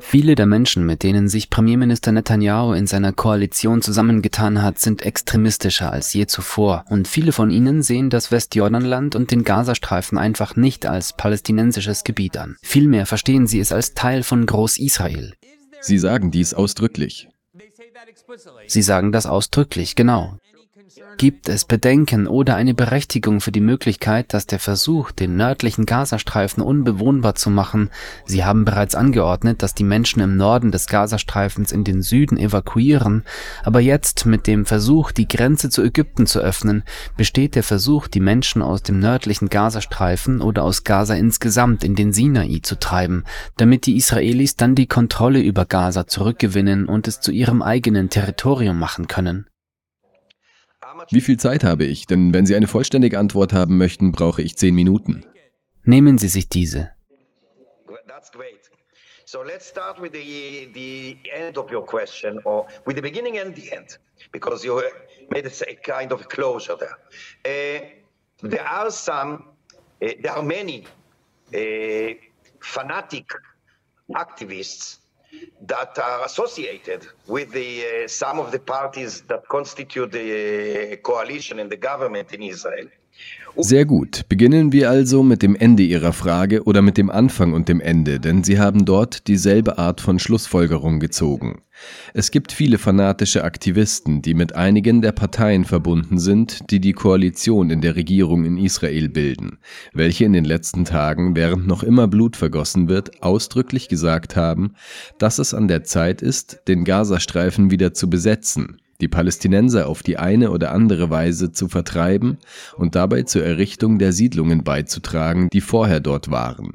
Viele der Menschen, mit denen sich Premierminister Netanyahu in seiner Koalition zusammengetan hat, sind extremistischer als je zuvor und viele von ihnen sehen das Westjordanland und den Gazastreifen einfach nicht als palästinensisches Gebiet an. Vielmehr verstehen sie es als Teil von Groß-Israel. Sie sagen dies ausdrücklich. Sie sagen das ausdrücklich, genau. Gibt es Bedenken oder eine Berechtigung für die Möglichkeit, dass der Versuch, den nördlichen Gazastreifen unbewohnbar zu machen, Sie haben bereits angeordnet, dass die Menschen im Norden des Gazastreifens in den Süden evakuieren, aber jetzt mit dem Versuch, die Grenze zu Ägypten zu öffnen, besteht der Versuch, die Menschen aus dem nördlichen Gazastreifen oder aus Gaza insgesamt in den Sinai zu treiben, damit die Israelis dann die Kontrolle über Gaza zurückgewinnen und es zu ihrem eigenen Territorium machen können. Wie viel Zeit habe ich? Denn wenn Sie eine vollständige Antwort haben möchten, brauche ich zehn Minuten. Nehmen Sie sich diese. So let's start with the, the end of your question, or with the beginning and the end, because you made a kind of closure there. Uh, there are some, uh, there are many uh, fanatic activists that are associated with the, uh, some of the parties that constitute the uh, coalition and the government in Israel. Sehr gut. Beginnen wir also mit dem Ende Ihrer Frage oder mit dem Anfang und dem Ende, denn Sie haben dort dieselbe Art von Schlussfolgerung gezogen. Es gibt viele fanatische Aktivisten, die mit einigen der Parteien verbunden sind, die die Koalition in der Regierung in Israel bilden, welche in den letzten Tagen, während noch immer Blut vergossen wird, ausdrücklich gesagt haben, dass es an der Zeit ist, den Gazastreifen wieder zu besetzen die Palästinenser auf die eine oder andere Weise zu vertreiben und dabei zur Errichtung der Siedlungen beizutragen, die vorher dort waren.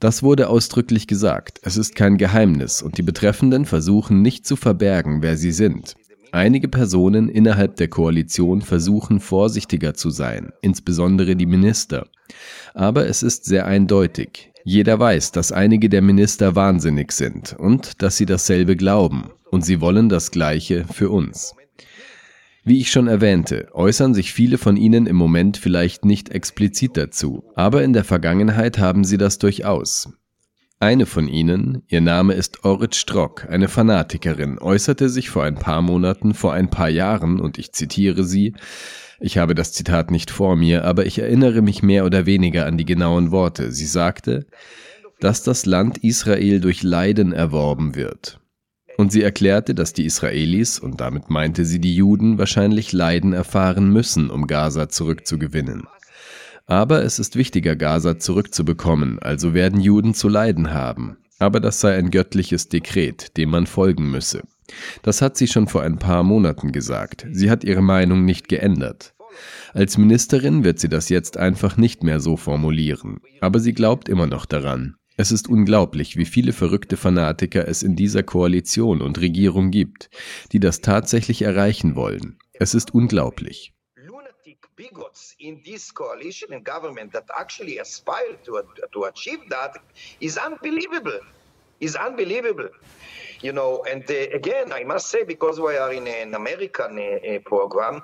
Das wurde ausdrücklich gesagt, es ist kein Geheimnis und die Betreffenden versuchen nicht zu verbergen, wer sie sind. Einige Personen innerhalb der Koalition versuchen vorsichtiger zu sein, insbesondere die Minister. Aber es ist sehr eindeutig. Jeder weiß, dass einige der Minister wahnsinnig sind und dass sie dasselbe glauben und sie wollen das Gleiche für uns. Wie ich schon erwähnte, äußern sich viele von ihnen im Moment vielleicht nicht explizit dazu, aber in der Vergangenheit haben sie das durchaus. Eine von ihnen, ihr Name ist Orit Strock, eine Fanatikerin, äußerte sich vor ein paar Monaten, vor ein paar Jahren, und ich zitiere sie, ich habe das Zitat nicht vor mir, aber ich erinnere mich mehr oder weniger an die genauen Worte. Sie sagte, dass das Land Israel durch Leiden erworben wird. Und sie erklärte, dass die Israelis, und damit meinte sie die Juden, wahrscheinlich Leiden erfahren müssen, um Gaza zurückzugewinnen. Aber es ist wichtiger, Gaza zurückzubekommen, also werden Juden zu leiden haben. Aber das sei ein göttliches Dekret, dem man folgen müsse. Das hat sie schon vor ein paar Monaten gesagt. Sie hat ihre Meinung nicht geändert. Als Ministerin wird sie das jetzt einfach nicht mehr so formulieren. Aber sie glaubt immer noch daran. Es ist unglaublich, wie viele verrückte Fanatiker es in dieser Koalition und Regierung gibt, die das tatsächlich erreichen wollen. Es ist unglaublich. bigots in this coalition and government that actually aspire to, to achieve that is unbelievable. Is unbelievable. You know, and uh, again, I must say, because we are in an American uh, program,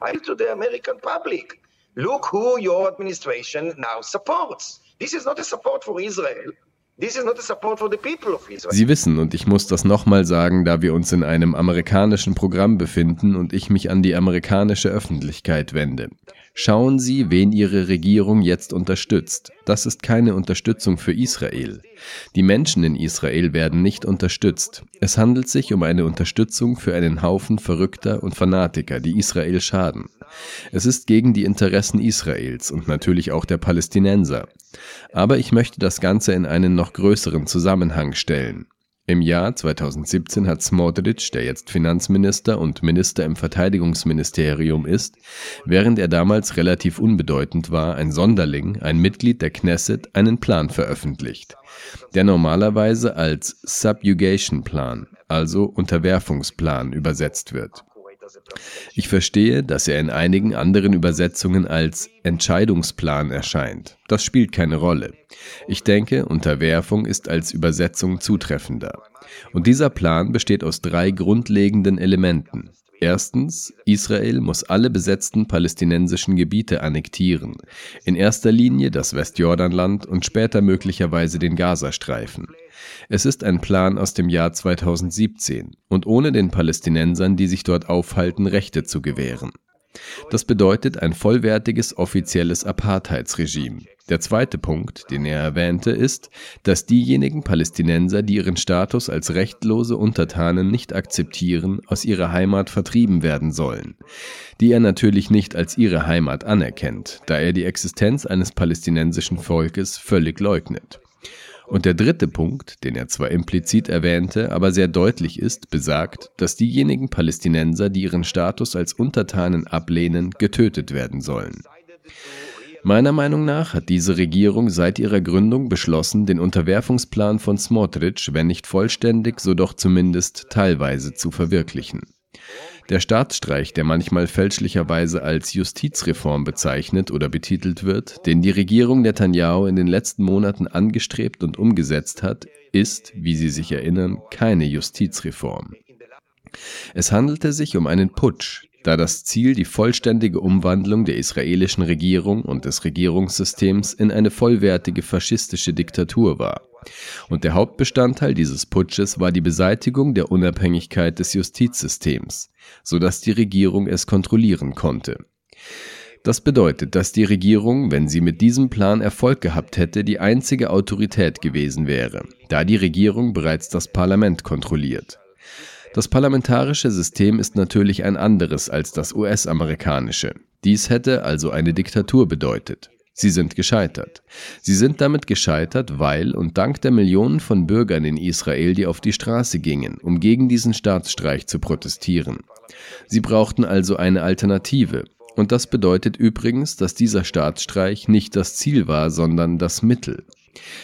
I to the American public, look who your administration now supports. This is not a support for Israel. Sie wissen, und ich muss das nochmal sagen, da wir uns in einem amerikanischen Programm befinden und ich mich an die amerikanische Öffentlichkeit wende. Schauen Sie, wen Ihre Regierung jetzt unterstützt. Das ist keine Unterstützung für Israel. Die Menschen in Israel werden nicht unterstützt. Es handelt sich um eine Unterstützung für einen Haufen Verrückter und Fanatiker, die Israel schaden. Es ist gegen die Interessen Israels und natürlich auch der Palästinenser. Aber ich möchte das Ganze in einen noch größeren Zusammenhang stellen. Im Jahr 2017 hat Smotrich, der jetzt Finanzminister und Minister im Verteidigungsministerium ist, während er damals relativ unbedeutend war, ein Sonderling, ein Mitglied der Knesset, einen Plan veröffentlicht, der normalerweise als Subjugation Plan, also Unterwerfungsplan, übersetzt wird. Ich verstehe, dass er in einigen anderen Übersetzungen als Entscheidungsplan erscheint. Das spielt keine Rolle. Ich denke, Unterwerfung ist als Übersetzung zutreffender. Und dieser Plan besteht aus drei grundlegenden Elementen. Erstens, Israel muss alle besetzten palästinensischen Gebiete annektieren, in erster Linie das Westjordanland und später möglicherweise den Gazastreifen. Es ist ein Plan aus dem Jahr 2017 und ohne den Palästinensern, die sich dort aufhalten, Rechte zu gewähren. Das bedeutet ein vollwertiges offizielles Apartheidsregime. Der zweite Punkt, den er erwähnte, ist, dass diejenigen Palästinenser, die ihren Status als rechtlose Untertanen nicht akzeptieren, aus ihrer Heimat vertrieben werden sollen, die er natürlich nicht als ihre Heimat anerkennt, da er die Existenz eines palästinensischen Volkes völlig leugnet. Und der dritte Punkt, den er zwar implizit erwähnte, aber sehr deutlich ist, besagt, dass diejenigen Palästinenser, die ihren Status als Untertanen ablehnen, getötet werden sollen. Meiner Meinung nach hat diese Regierung seit ihrer Gründung beschlossen, den Unterwerfungsplan von Smotrich, wenn nicht vollständig, so doch zumindest teilweise zu verwirklichen. Der Staatsstreich, der manchmal fälschlicherweise als Justizreform bezeichnet oder betitelt wird, den die Regierung Netanyahu in den letzten Monaten angestrebt und umgesetzt hat, ist, wie Sie sich erinnern, keine Justizreform. Es handelte sich um einen Putsch, da das Ziel die vollständige Umwandlung der israelischen Regierung und des Regierungssystems in eine vollwertige faschistische Diktatur war. Und der Hauptbestandteil dieses Putsches war die Beseitigung der Unabhängigkeit des Justizsystems, so dass die Regierung es kontrollieren konnte. Das bedeutet, dass die Regierung, wenn sie mit diesem Plan Erfolg gehabt hätte, die einzige Autorität gewesen wäre, da die Regierung bereits das Parlament kontrolliert. Das parlamentarische System ist natürlich ein anderes als das US-amerikanische. Dies hätte also eine Diktatur bedeutet. Sie sind gescheitert. Sie sind damit gescheitert, weil und dank der Millionen von Bürgern in Israel, die auf die Straße gingen, um gegen diesen Staatsstreich zu protestieren. Sie brauchten also eine Alternative. Und das bedeutet übrigens, dass dieser Staatsstreich nicht das Ziel war, sondern das Mittel.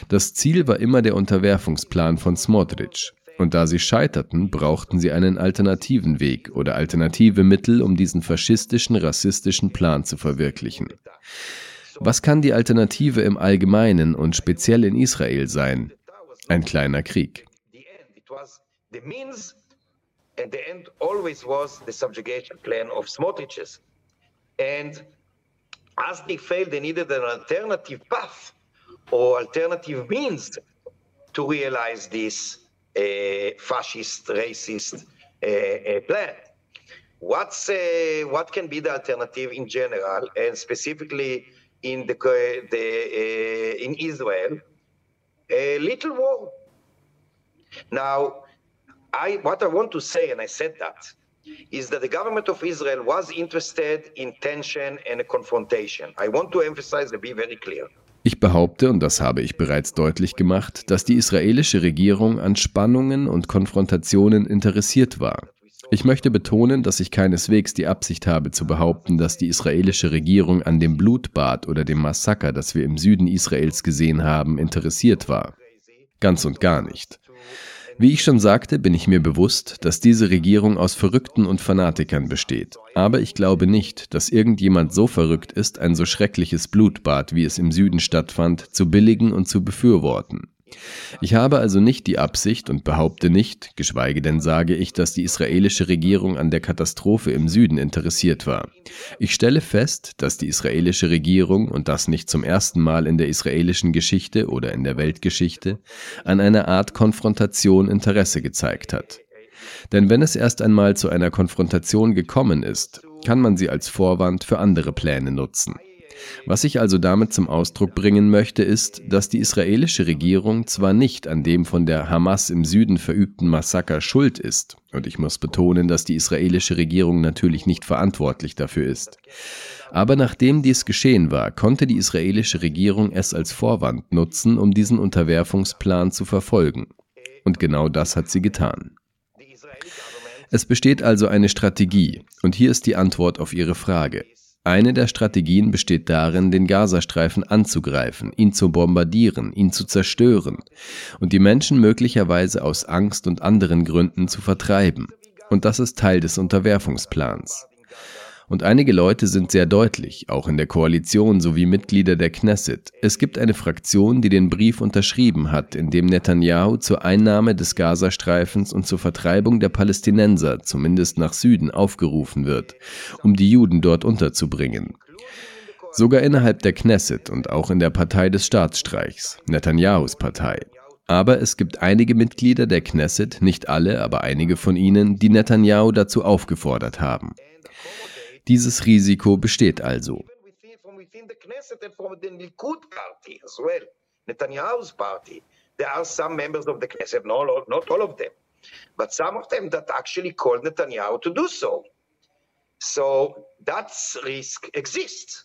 Das Ziel war immer der Unterwerfungsplan von Smotrich. Und da sie scheiterten, brauchten sie einen alternativen Weg oder alternative Mittel, um diesen faschistischen, rassistischen Plan zu verwirklichen. Was kann die Alternative im Allgemeinen und speziell in Israel sein? Ein kleiner Krieg. And the end always was the subjugation plan of Smotriches. And as they failed, they needed an alternative path or alternative means to realize this fascist, racist uh, plan. What's uh, what can be the alternative in general, and specifically in the, the uh, in Israel? A little war. Now, I what I want to say, and I said that, is that the government of Israel was interested in tension and a confrontation. I want to emphasize and be very clear. Ich behaupte, und das habe ich bereits deutlich gemacht, dass die israelische Regierung an Spannungen und Konfrontationen interessiert war. Ich möchte betonen, dass ich keineswegs die Absicht habe zu behaupten, dass die israelische Regierung an dem Blutbad oder dem Massaker, das wir im Süden Israels gesehen haben, interessiert war. Ganz und gar nicht. Wie ich schon sagte, bin ich mir bewusst, dass diese Regierung aus Verrückten und Fanatikern besteht. Aber ich glaube nicht, dass irgendjemand so verrückt ist, ein so schreckliches Blutbad, wie es im Süden stattfand, zu billigen und zu befürworten. Ich habe also nicht die Absicht und behaupte nicht, geschweige denn sage ich, dass die israelische Regierung an der Katastrophe im Süden interessiert war. Ich stelle fest, dass die israelische Regierung, und das nicht zum ersten Mal in der israelischen Geschichte oder in der Weltgeschichte, an einer Art Konfrontation Interesse gezeigt hat. Denn wenn es erst einmal zu einer Konfrontation gekommen ist, kann man sie als Vorwand für andere Pläne nutzen. Was ich also damit zum Ausdruck bringen möchte, ist, dass die israelische Regierung zwar nicht an dem von der Hamas im Süden verübten Massaker schuld ist, und ich muss betonen, dass die israelische Regierung natürlich nicht verantwortlich dafür ist, aber nachdem dies geschehen war, konnte die israelische Regierung es als Vorwand nutzen, um diesen Unterwerfungsplan zu verfolgen. Und genau das hat sie getan. Es besteht also eine Strategie, und hier ist die Antwort auf Ihre Frage. Eine der Strategien besteht darin, den Gazastreifen anzugreifen, ihn zu bombardieren, ihn zu zerstören und die Menschen möglicherweise aus Angst und anderen Gründen zu vertreiben. Und das ist Teil des Unterwerfungsplans. Und einige Leute sind sehr deutlich, auch in der Koalition sowie Mitglieder der Knesset. Es gibt eine Fraktion, die den Brief unterschrieben hat, in dem Netanyahu zur Einnahme des Gazastreifens und zur Vertreibung der Palästinenser, zumindest nach Süden, aufgerufen wird, um die Juden dort unterzubringen. Sogar innerhalb der Knesset und auch in der Partei des Staatsstreichs, Netanyahus Partei. Aber es gibt einige Mitglieder der Knesset, nicht alle, aber einige von ihnen, die Netanyahu dazu aufgefordert haben. Dieses Risiko besteht also. Netanyahu's party, there are some members of the Knesset, not, not all of them, but some of them that actually called Netanyahu to do so. So that risk exists.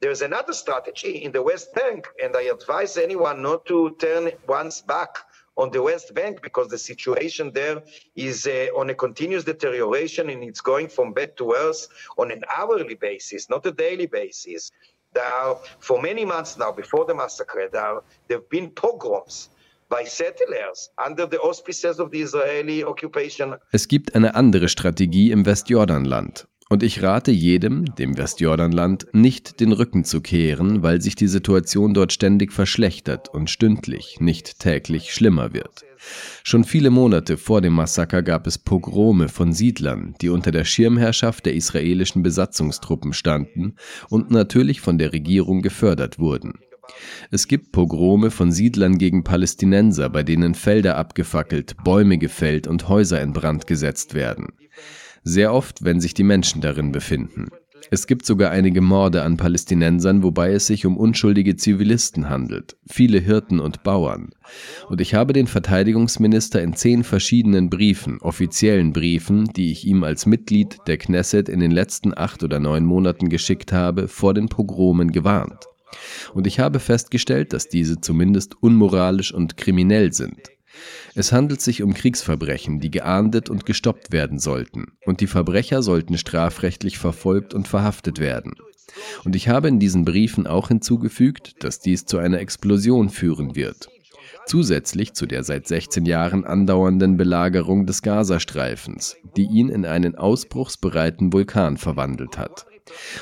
There's another strategy in the West Bank, and I advise anyone not to turn one's back on the West Bank because the situation there is uh, on a continuous deterioration and it's going from bad to worse on an hourly basis, not a daily basis. There are, for many months now, before the massacre, there, are, there have been pogroms by settlers under the auspices of the Israeli occupation. Es gibt eine andere Strategie im Westjordanland. Und ich rate jedem, dem Westjordanland, nicht den Rücken zu kehren, weil sich die Situation dort ständig verschlechtert und stündlich, nicht täglich schlimmer wird. Schon viele Monate vor dem Massaker gab es Pogrome von Siedlern, die unter der Schirmherrschaft der israelischen Besatzungstruppen standen und natürlich von der Regierung gefördert wurden. Es gibt Pogrome von Siedlern gegen Palästinenser, bei denen Felder abgefackelt, Bäume gefällt und Häuser in Brand gesetzt werden sehr oft, wenn sich die Menschen darin befinden. Es gibt sogar einige Morde an Palästinensern, wobei es sich um unschuldige Zivilisten handelt, viele Hirten und Bauern. Und ich habe den Verteidigungsminister in zehn verschiedenen Briefen, offiziellen Briefen, die ich ihm als Mitglied der Knesset in den letzten acht oder neun Monaten geschickt habe, vor den Pogromen gewarnt. Und ich habe festgestellt, dass diese zumindest unmoralisch und kriminell sind. Es handelt sich um Kriegsverbrechen, die geahndet und gestoppt werden sollten, und die Verbrecher sollten strafrechtlich verfolgt und verhaftet werden. Und ich habe in diesen Briefen auch hinzugefügt, dass dies zu einer Explosion führen wird. Zusätzlich zu der seit 16 Jahren andauernden Belagerung des Gazastreifens, die ihn in einen ausbruchsbereiten Vulkan verwandelt hat.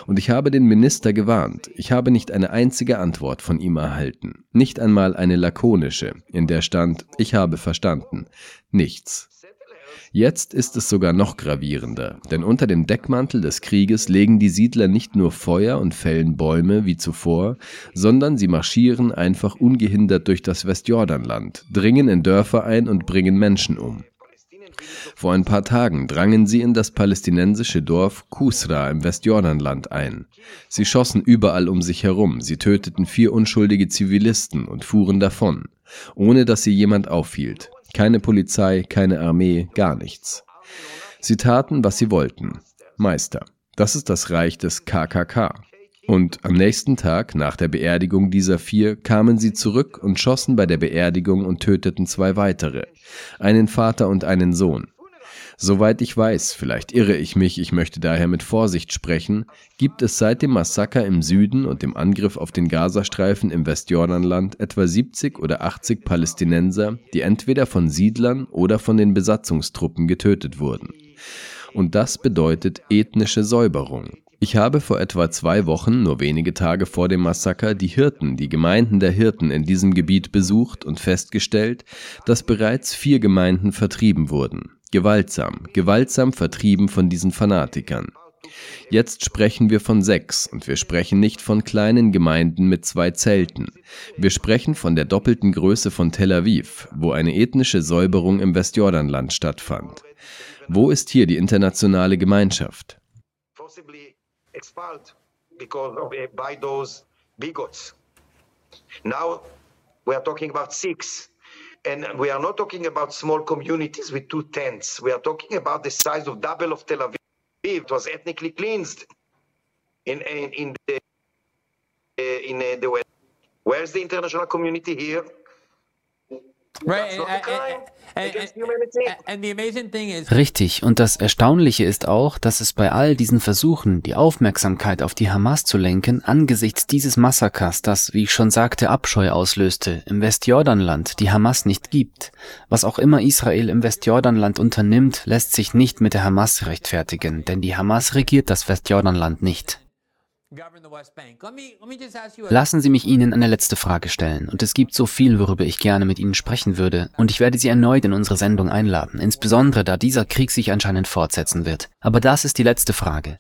Und ich habe den Minister gewarnt. Ich habe nicht eine einzige Antwort von ihm erhalten. Nicht einmal eine lakonische, in der stand, ich habe verstanden. Nichts. Jetzt ist es sogar noch gravierender, denn unter dem Deckmantel des Krieges legen die Siedler nicht nur Feuer und fällen Bäume wie zuvor, sondern sie marschieren einfach ungehindert durch das Westjordanland, dringen in Dörfer ein und bringen Menschen um. Vor ein paar Tagen drangen sie in das palästinensische Dorf Kusra im Westjordanland ein. Sie schossen überall um sich herum, sie töteten vier unschuldige Zivilisten und fuhren davon, ohne dass sie jemand aufhielt. Keine Polizei, keine Armee, gar nichts. Sie taten, was sie wollten. Meister. Das ist das Reich des KKK. Und am nächsten Tag, nach der Beerdigung dieser vier, kamen sie zurück und schossen bei der Beerdigung und töteten zwei weitere, einen Vater und einen Sohn. Soweit ich weiß, vielleicht irre ich mich, ich möchte daher mit Vorsicht sprechen, gibt es seit dem Massaker im Süden und dem Angriff auf den Gazastreifen im Westjordanland etwa 70 oder 80 Palästinenser, die entweder von Siedlern oder von den Besatzungstruppen getötet wurden. Und das bedeutet ethnische Säuberung. Ich habe vor etwa zwei Wochen, nur wenige Tage vor dem Massaker, die Hirten, die Gemeinden der Hirten in diesem Gebiet besucht und festgestellt, dass bereits vier Gemeinden vertrieben wurden. Gewaltsam, gewaltsam vertrieben von diesen Fanatikern. Jetzt sprechen wir von sechs und wir sprechen nicht von kleinen Gemeinden mit zwei Zelten. Wir sprechen von der doppelten Größe von Tel Aviv, wo eine ethnische Säuberung im Westjordanland stattfand. Wo ist hier die internationale Gemeinschaft? Expelled because of, uh, by those bigots. Now we are talking about six. And we are not talking about small communities with two tents. We are talking about the size of double of Tel Aviv. It was ethnically cleansed in, in, in the, uh, in uh, the West. Where's the international community here? Richtig, und das Erstaunliche ist auch, dass es bei all diesen Versuchen, die Aufmerksamkeit auf die Hamas zu lenken, angesichts dieses Massakers, das, wie ich schon sagte, Abscheu auslöste, im Westjordanland die Hamas nicht gibt. Was auch immer Israel im Westjordanland unternimmt, lässt sich nicht mit der Hamas rechtfertigen, denn die Hamas regiert das Westjordanland nicht. Lassen Sie mich Ihnen eine letzte Frage stellen, und es gibt so viel, worüber ich gerne mit Ihnen sprechen würde, und ich werde Sie erneut in unsere Sendung einladen, insbesondere da dieser Krieg sich anscheinend fortsetzen wird. Aber das ist die letzte Frage.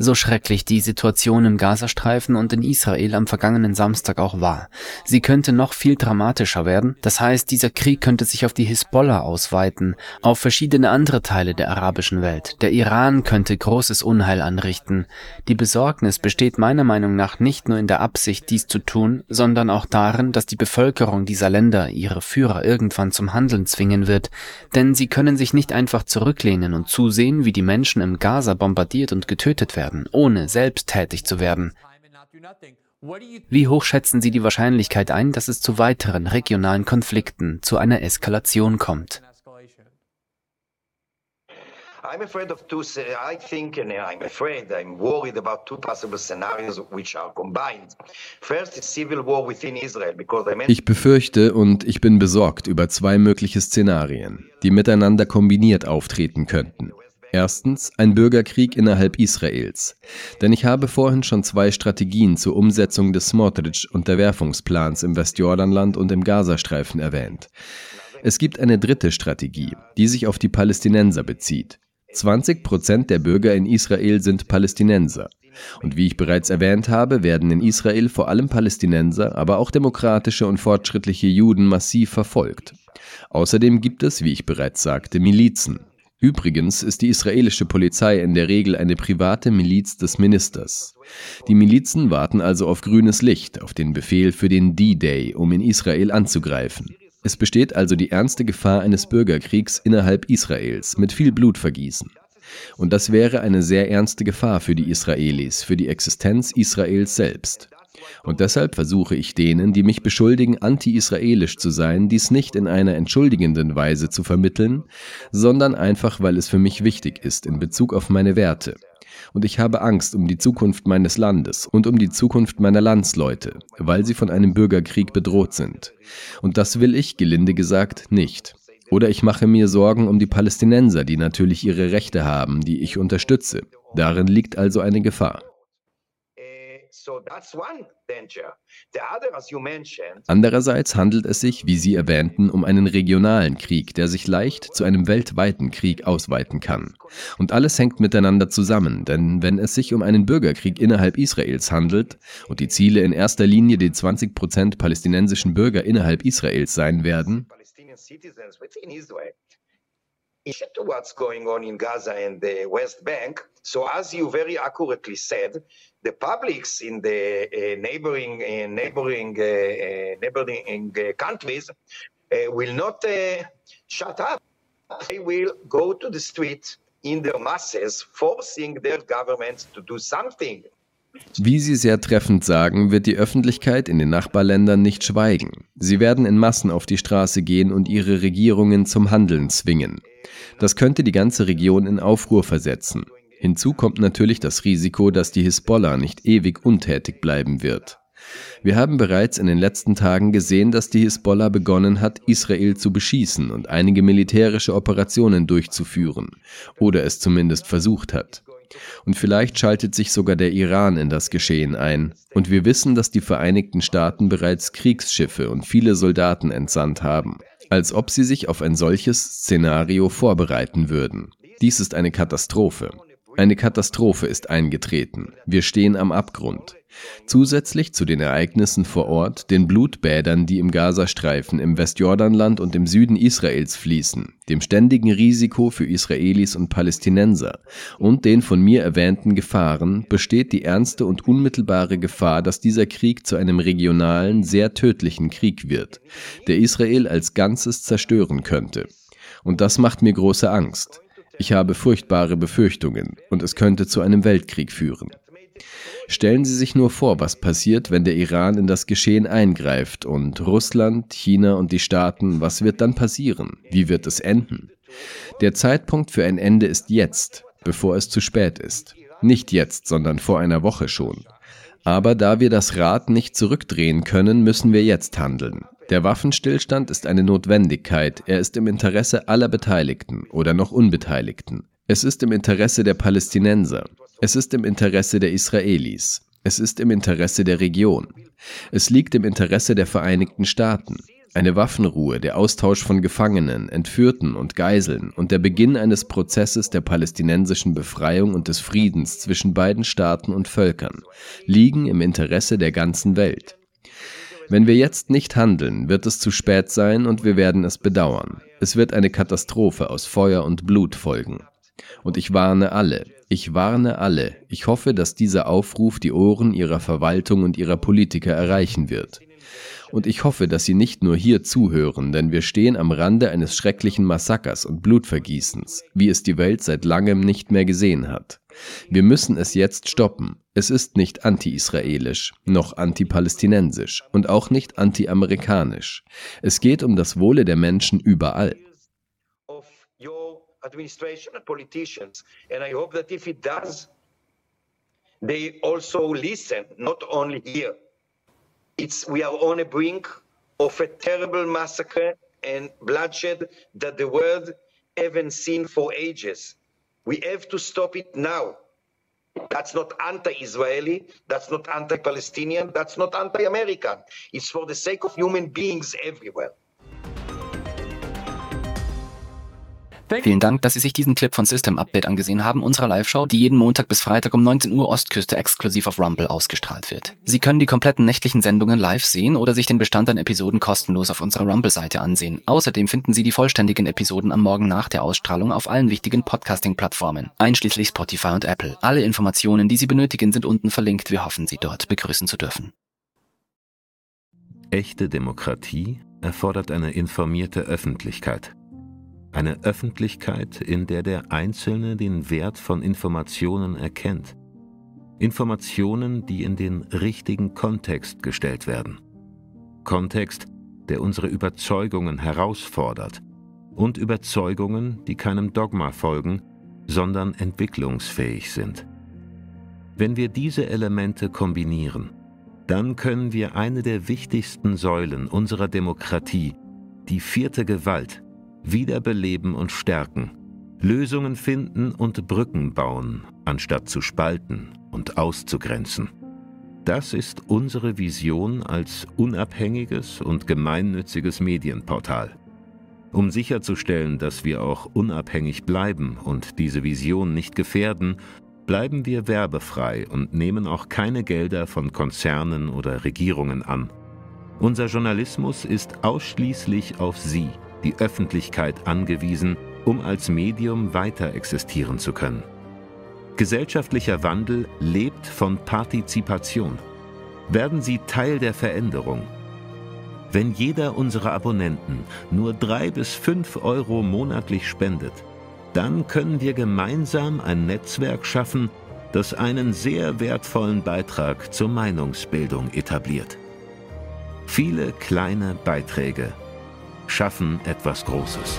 So schrecklich die Situation im Gazastreifen und in Israel am vergangenen Samstag auch war. Sie könnte noch viel dramatischer werden. Das heißt, dieser Krieg könnte sich auf die Hisbollah ausweiten, auf verschiedene andere Teile der arabischen Welt. Der Iran könnte großes Unheil anrichten. Die Besorgnis besteht meiner Meinung nach nicht nur in der Absicht, dies zu tun, sondern auch darin, dass die Bevölkerung dieser Länder ihre Führer irgendwann zum Handeln zwingen wird. Denn sie können sich nicht einfach zurücklehnen und zusehen, wie die Menschen im Gaza bombardiert und getötet werden, ohne selbst tätig zu werden. Wie hoch schätzen Sie die Wahrscheinlichkeit ein, dass es zu weiteren regionalen Konflikten, zu einer Eskalation kommt? Because I Ich befürchte und ich bin besorgt über zwei mögliche Szenarien, die miteinander kombiniert auftreten könnten. Erstens ein Bürgerkrieg innerhalb Israels. Denn ich habe vorhin schon zwei Strategien zur Umsetzung des Smotrich-Unterwerfungsplans im Westjordanland und im Gazastreifen erwähnt. Es gibt eine dritte Strategie, die sich auf die Palästinenser bezieht. 20 Prozent der Bürger in Israel sind Palästinenser. Und wie ich bereits erwähnt habe, werden in Israel vor allem Palästinenser, aber auch demokratische und fortschrittliche Juden massiv verfolgt. Außerdem gibt es, wie ich bereits sagte, Milizen. Übrigens ist die israelische Polizei in der Regel eine private Miliz des Ministers. Die Milizen warten also auf grünes Licht, auf den Befehl für den D-Day, um in Israel anzugreifen. Es besteht also die ernste Gefahr eines Bürgerkriegs innerhalb Israels mit viel Blutvergießen. Und das wäre eine sehr ernste Gefahr für die Israelis, für die Existenz Israels selbst. Und deshalb versuche ich denen, die mich beschuldigen, anti-israelisch zu sein, dies nicht in einer entschuldigenden Weise zu vermitteln, sondern einfach, weil es für mich wichtig ist in Bezug auf meine Werte. Und ich habe Angst um die Zukunft meines Landes und um die Zukunft meiner Landsleute, weil sie von einem Bürgerkrieg bedroht sind. Und das will ich, gelinde gesagt, nicht. Oder ich mache mir Sorgen um die Palästinenser, die natürlich ihre Rechte haben, die ich unterstütze. Darin liegt also eine Gefahr. Andererseits handelt es sich, wie Sie erwähnten, um einen regionalen Krieg, der sich leicht zu einem weltweiten Krieg ausweiten kann. Und alles hängt miteinander zusammen, denn wenn es sich um einen Bürgerkrieg innerhalb Israels handelt und die Ziele in erster Linie die 20 Prozent palästinensischen Bürger innerhalb Israels sein werden, to what's going on in Gaza and the West Bank. So, as you very accurately said, the publics in the uh, neighboring uh, neighboring uh, uh neighboring uh, countries uh, will not shut up. They will go to the street in their masses, forcing their governments to do something. Wie Sie sehr treffend sagen, wird die Öffentlichkeit in den Nachbarländern nicht schweigen. Sie werden in Massen auf die Straße gehen und ihre Regierungen zum Handeln zwingen. Das könnte die ganze Region in Aufruhr versetzen. Hinzu kommt natürlich das Risiko, dass die Hisbollah nicht ewig untätig bleiben wird. Wir haben bereits in den letzten Tagen gesehen, dass die Hisbollah begonnen hat, Israel zu beschießen und einige militärische Operationen durchzuführen, oder es zumindest versucht hat. Und vielleicht schaltet sich sogar der Iran in das Geschehen ein. Und wir wissen, dass die Vereinigten Staaten bereits Kriegsschiffe und viele Soldaten entsandt haben, als ob sie sich auf ein solches Szenario vorbereiten würden. Dies ist eine Katastrophe. Eine Katastrophe ist eingetreten. Wir stehen am Abgrund. Zusätzlich zu den Ereignissen vor Ort, den Blutbädern, die im Gazastreifen, im Westjordanland und im Süden Israels fließen, dem ständigen Risiko für Israelis und Palästinenser und den von mir erwähnten Gefahren besteht die ernste und unmittelbare Gefahr, dass dieser Krieg zu einem regionalen, sehr tödlichen Krieg wird, der Israel als Ganzes zerstören könnte. Und das macht mir große Angst. Ich habe furchtbare Befürchtungen und es könnte zu einem Weltkrieg führen. Stellen Sie sich nur vor, was passiert, wenn der Iran in das Geschehen eingreift und Russland, China und die Staaten, was wird dann passieren? Wie wird es enden? Der Zeitpunkt für ein Ende ist jetzt, bevor es zu spät ist. Nicht jetzt, sondern vor einer Woche schon. Aber da wir das Rad nicht zurückdrehen können, müssen wir jetzt handeln. Der Waffenstillstand ist eine Notwendigkeit, er ist im Interesse aller Beteiligten oder noch Unbeteiligten. Es ist im Interesse der Palästinenser. Es ist im Interesse der Israelis. Es ist im Interesse der Region. Es liegt im Interesse der Vereinigten Staaten. Eine Waffenruhe, der Austausch von Gefangenen, Entführten und Geiseln und der Beginn eines Prozesses der palästinensischen Befreiung und des Friedens zwischen beiden Staaten und Völkern liegen im Interesse der ganzen Welt. Wenn wir jetzt nicht handeln, wird es zu spät sein und wir werden es bedauern. Es wird eine Katastrophe aus Feuer und Blut folgen. Und ich warne alle, ich warne alle, ich hoffe, dass dieser Aufruf die Ohren ihrer Verwaltung und ihrer Politiker erreichen wird. Und ich hoffe, dass Sie nicht nur hier zuhören, denn wir stehen am Rande eines schrecklichen Massakers und Blutvergießens, wie es die Welt seit langem nicht mehr gesehen hat. Wir müssen es jetzt stoppen. Es ist nicht anti-israelisch, noch anti-palästinensisch und auch nicht anti-amerikanisch. Es geht um das Wohle der Menschen überall. administration and politicians. And I hope that if it does, they also listen, not only here. It's, we are on a brink of a terrible massacre and bloodshed that the world haven't seen for ages. We have to stop it now. That's not anti-Israeli. That's not anti-Palestinian. That's not anti-American. It's for the sake of human beings everywhere. Vielen Dank, dass Sie sich diesen Clip von System Update angesehen haben, unserer Live-Show, die jeden Montag bis Freitag um 19 Uhr Ostküste exklusiv auf Rumble ausgestrahlt wird. Sie können die kompletten nächtlichen Sendungen live sehen oder sich den Bestand an Episoden kostenlos auf unserer Rumble-Seite ansehen. Außerdem finden Sie die vollständigen Episoden am Morgen nach der Ausstrahlung auf allen wichtigen Podcasting-Plattformen, einschließlich Spotify und Apple. Alle Informationen, die Sie benötigen, sind unten verlinkt. Wir hoffen, Sie dort begrüßen zu dürfen. Echte Demokratie erfordert eine informierte Öffentlichkeit. Eine Öffentlichkeit, in der der Einzelne den Wert von Informationen erkennt. Informationen, die in den richtigen Kontext gestellt werden. Kontext, der unsere Überzeugungen herausfordert und Überzeugungen, die keinem Dogma folgen, sondern entwicklungsfähig sind. Wenn wir diese Elemente kombinieren, dann können wir eine der wichtigsten Säulen unserer Demokratie, die vierte Gewalt, wiederbeleben und stärken, Lösungen finden und Brücken bauen, anstatt zu spalten und auszugrenzen. Das ist unsere Vision als unabhängiges und gemeinnütziges Medienportal. Um sicherzustellen, dass wir auch unabhängig bleiben und diese Vision nicht gefährden, bleiben wir werbefrei und nehmen auch keine Gelder von Konzernen oder Regierungen an. Unser Journalismus ist ausschließlich auf Sie, die Öffentlichkeit angewiesen, um als Medium weiter existieren zu können. Gesellschaftlicher Wandel lebt von Partizipation. Werden Sie Teil der Veränderung. Wenn jeder unserer Abonnenten nur drei bis fünf Euro monatlich spendet, dann können wir gemeinsam ein Netzwerk schaffen, das einen sehr wertvollen Beitrag zur Meinungsbildung etabliert. Viele kleine Beiträge schaffen etwas Großes.